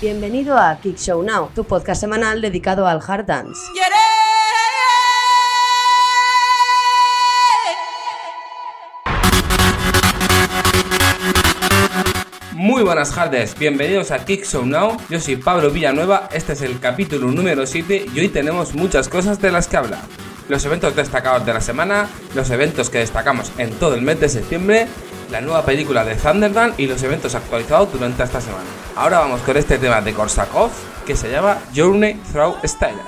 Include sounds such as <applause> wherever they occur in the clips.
Bienvenido a Kick Show Now, tu podcast semanal dedicado al hard dance. Muy buenas tardes, bienvenidos a Kick Show Now. Yo soy Pablo Villanueva, este es el capítulo número 7 y hoy tenemos muchas cosas de las que hablar. Los eventos destacados de la semana, los eventos que destacamos en todo el mes de septiembre, la nueva película de Thunderdance y los eventos actualizados durante esta semana. Ahora vamos con este tema de Korsakov que se llama Journey Through Style.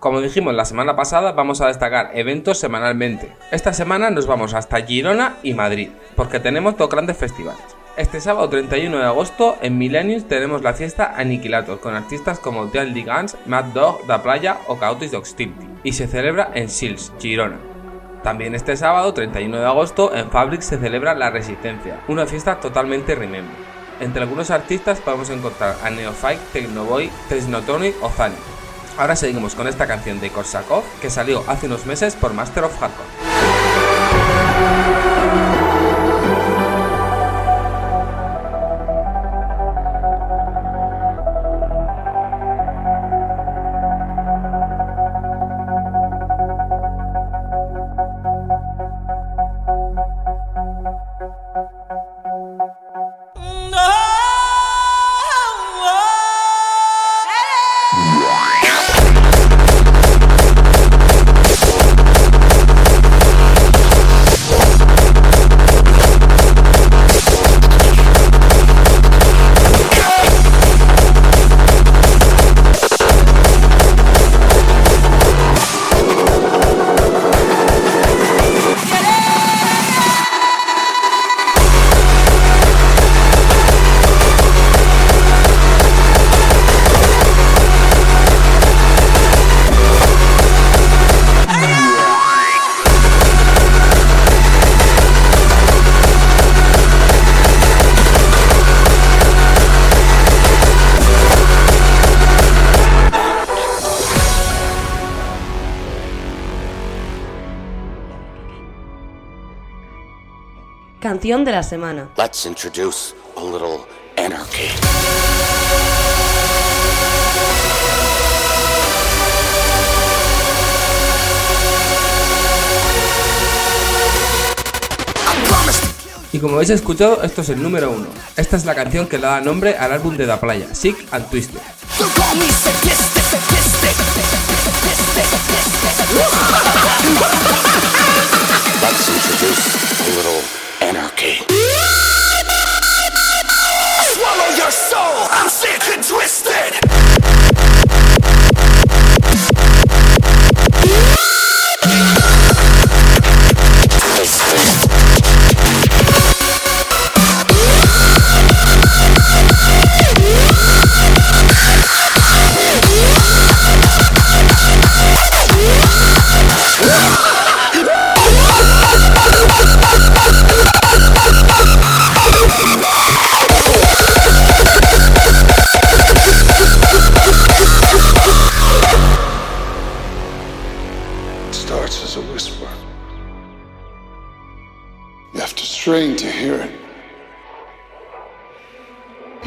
Como dijimos la semana pasada, vamos a destacar eventos semanalmente. Esta semana nos vamos hasta Girona y Madrid, porque tenemos dos grandes festivales. Este sábado 31 de agosto en Millennium tenemos la fiesta Aniquilator con artistas como Dean Lee Guns, Mad Dog, Da Playa o Chaotic Hostility y se celebra en Sils, Girona. También este sábado 31 de agosto en Fabric se celebra La Resistencia, una fiesta totalmente remember. Entre algunos artistas podemos encontrar a Neophyte, Technoboy, Tesnotonic o Zani. Ahora seguimos con esta canción de Korsakov que salió hace unos meses por Master of Hardcore. Canción de la semana. Let's introduce a little anarchy. Y como habéis escuchado, esto es el número uno. Esta es la canción que le da nombre al álbum de Da Playa, Sick and Twisted. Let's introduce a little anarchy. Swallow your soul. I'm sick and twisted.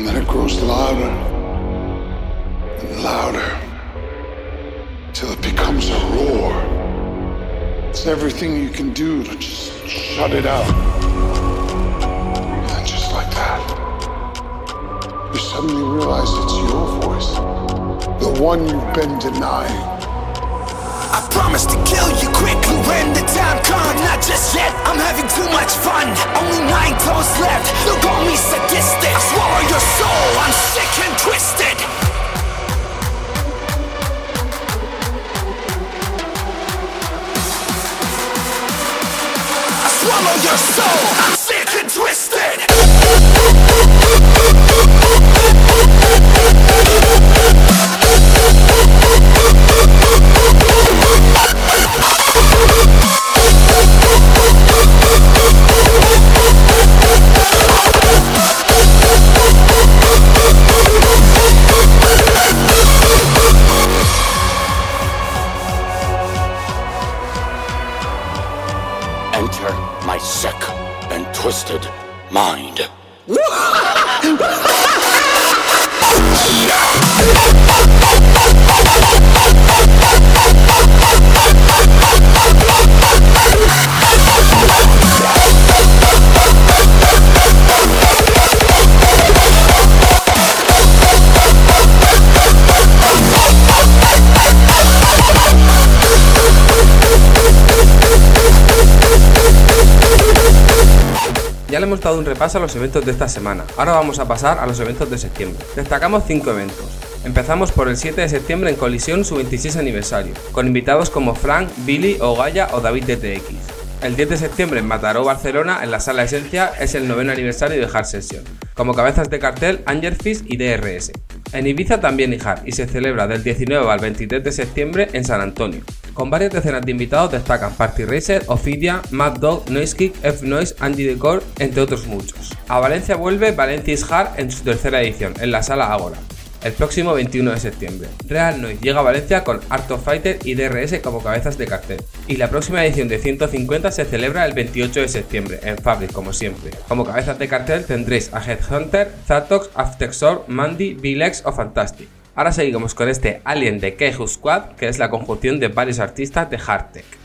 And then it grows louder and louder till it becomes a roar. It's everything you can do to just shut it out. And then just like that, you suddenly realize it's your voice, the one you've been denying. Promise to kill you quickly when the time comes. Not just yet, I'm having too much fun. Only nine toes left. You call me sadistic. I swallow your soul. I'm sick and twisted. My sick and twisted mind. <laughs> hemos dado un repaso a los eventos de esta semana. Ahora vamos a pasar a los eventos de septiembre. Destacamos 5 eventos. Empezamos por el 7 de septiembre en Colisión su 26 aniversario, con invitados como Frank, Billy, Ogaya o David DTX. El 10 de septiembre en Mataró, Barcelona, en la sala Esencia, es el noveno aniversario de Hard Session, como cabezas de cartel Angerfish y DRS. En Ibiza también Hard y se celebra del 19 al 23 de septiembre en San Antonio. Con varias decenas de invitados destacan Party Racer, Ophidia, Mad Dog, Noise Kick, F-Noise, Angie Decor, entre otros muchos. A Valencia vuelve Valencia is Hard en su tercera edición, en la sala Agora el próximo 21 de septiembre. Real Noise llega a Valencia con Art of Fighter y DRS como cabezas de cartel. Y la próxima edición de 150 se celebra el 28 de septiembre, en Fabric como siempre. Como cabezas de cartel tendréis a Headhunter, Zatox, Aftexor, Mandy, Vilex o Fantastic. Ahora seguimos con este Alien de Keiju Squad, que es la conjunción de varios artistas de Hardtech.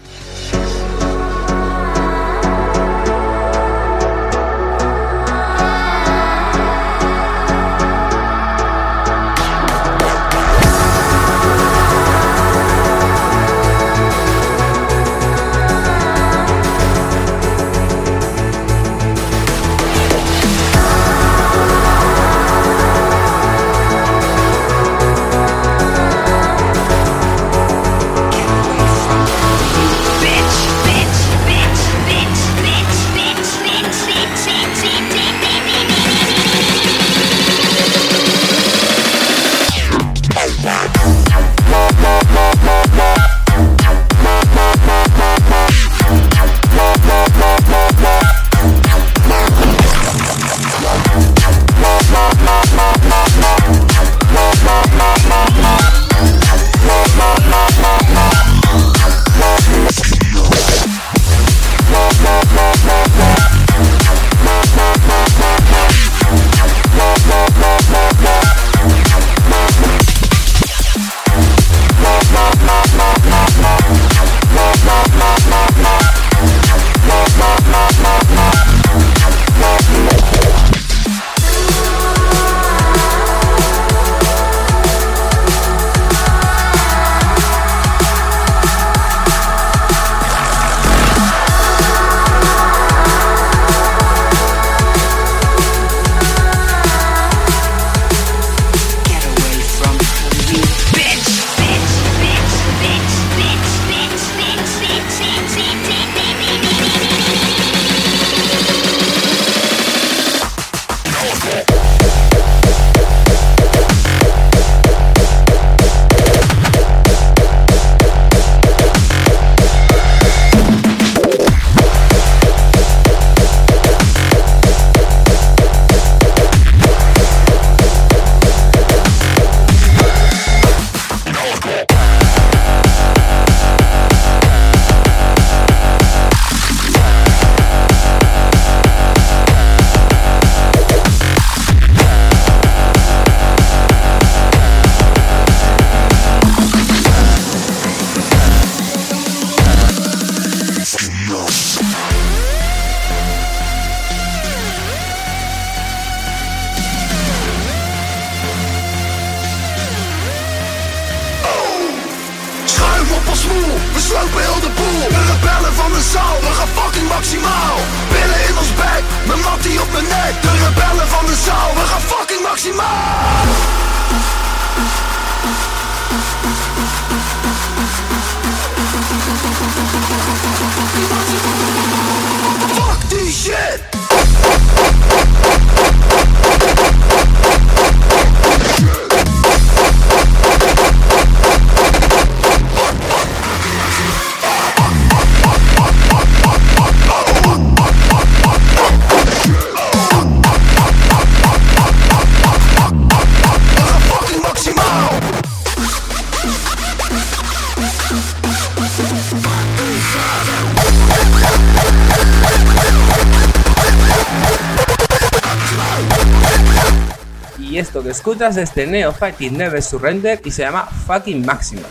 Que escuchas es de Neo Fighting Never Surrender y se llama Fucking Maxima.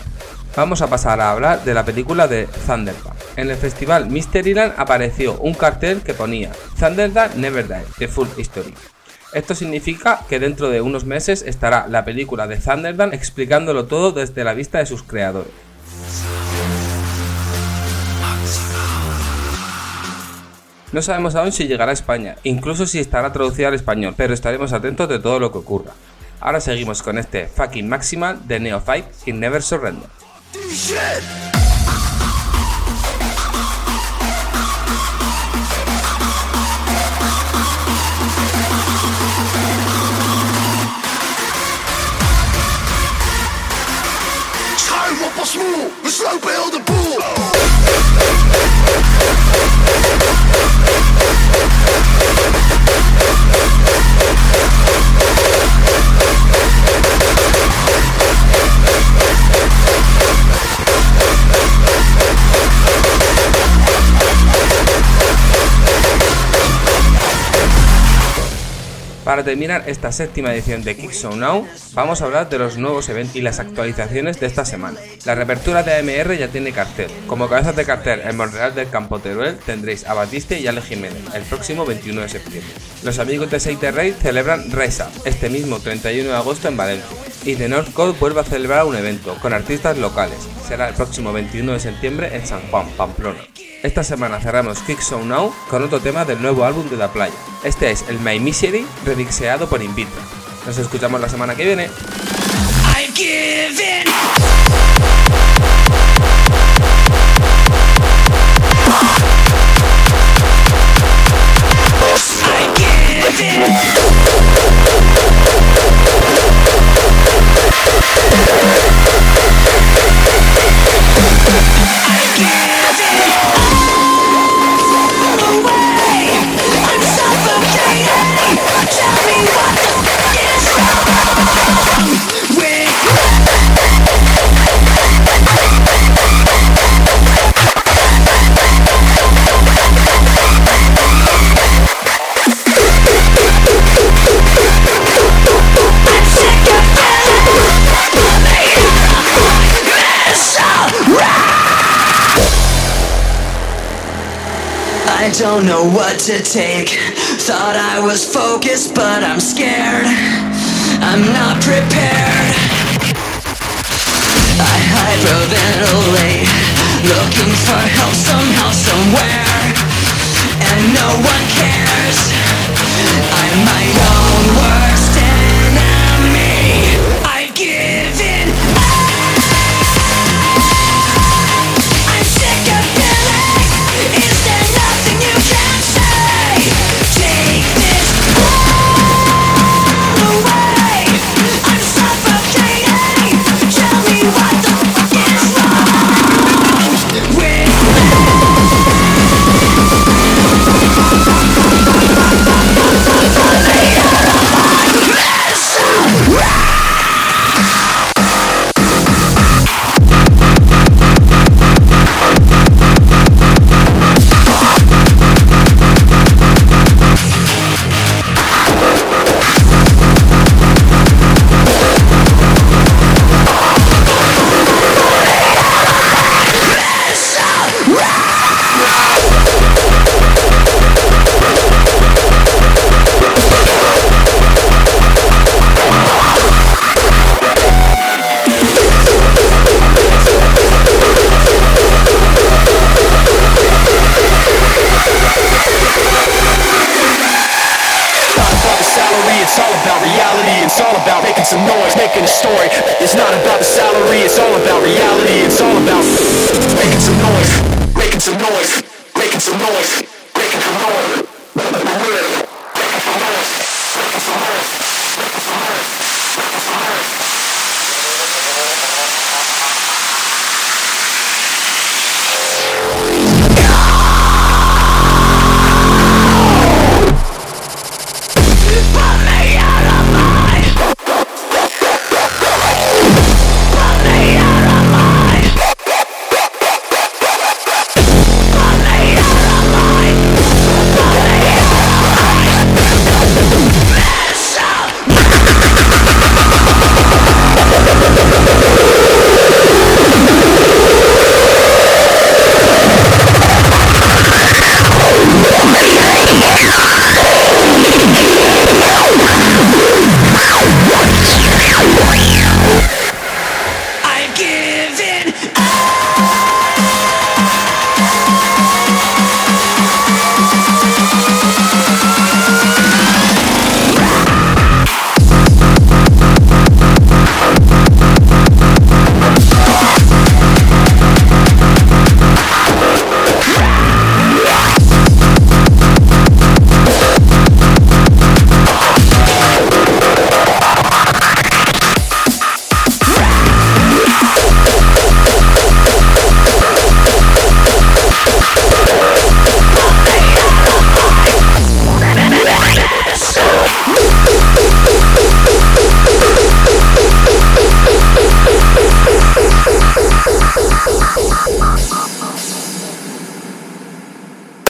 Vamos a pasar a hablar de la película de Thunderbird. En el festival Mysteryland apareció un cartel que ponía Thunderbird Never Die, The Full History. Esto significa que dentro de unos meses estará la película de Thunderbird explicándolo todo desde la vista de sus creadores. No sabemos aún si llegará a España, incluso si estará traducida al español, pero estaremos atentos de todo lo que ocurra. Ahora seguimos con este fucking maximal de Neophyte in Never Surrender. Moe, Para terminar esta séptima edición de Kick Show Now, vamos a hablar de los nuevos eventos y las actualizaciones de esta semana. La reapertura de AMR ya tiene cartel. Como cabezas de cartel en Monreal del Campo Teruel tendréis a Batiste y Ale Jiménez el próximo 21 de septiembre. Los amigos de Seite Rey celebran Reza este mismo 31 de agosto en Valencia. Y The North Code vuelve a celebrar un evento con artistas locales. Será el próximo 21 de septiembre en San Juan, Pamplona. Esta semana cerramos Kick Show Now con otro tema del nuevo álbum de La Playa. Este es el My Misery remixeado por Invita. Nos escuchamos la semana que viene. Don't know what to take. Thought I was focused, but I'm scared. I'm not prepared. I hyperventilate, looking for help somehow, somewhere, and no one cares.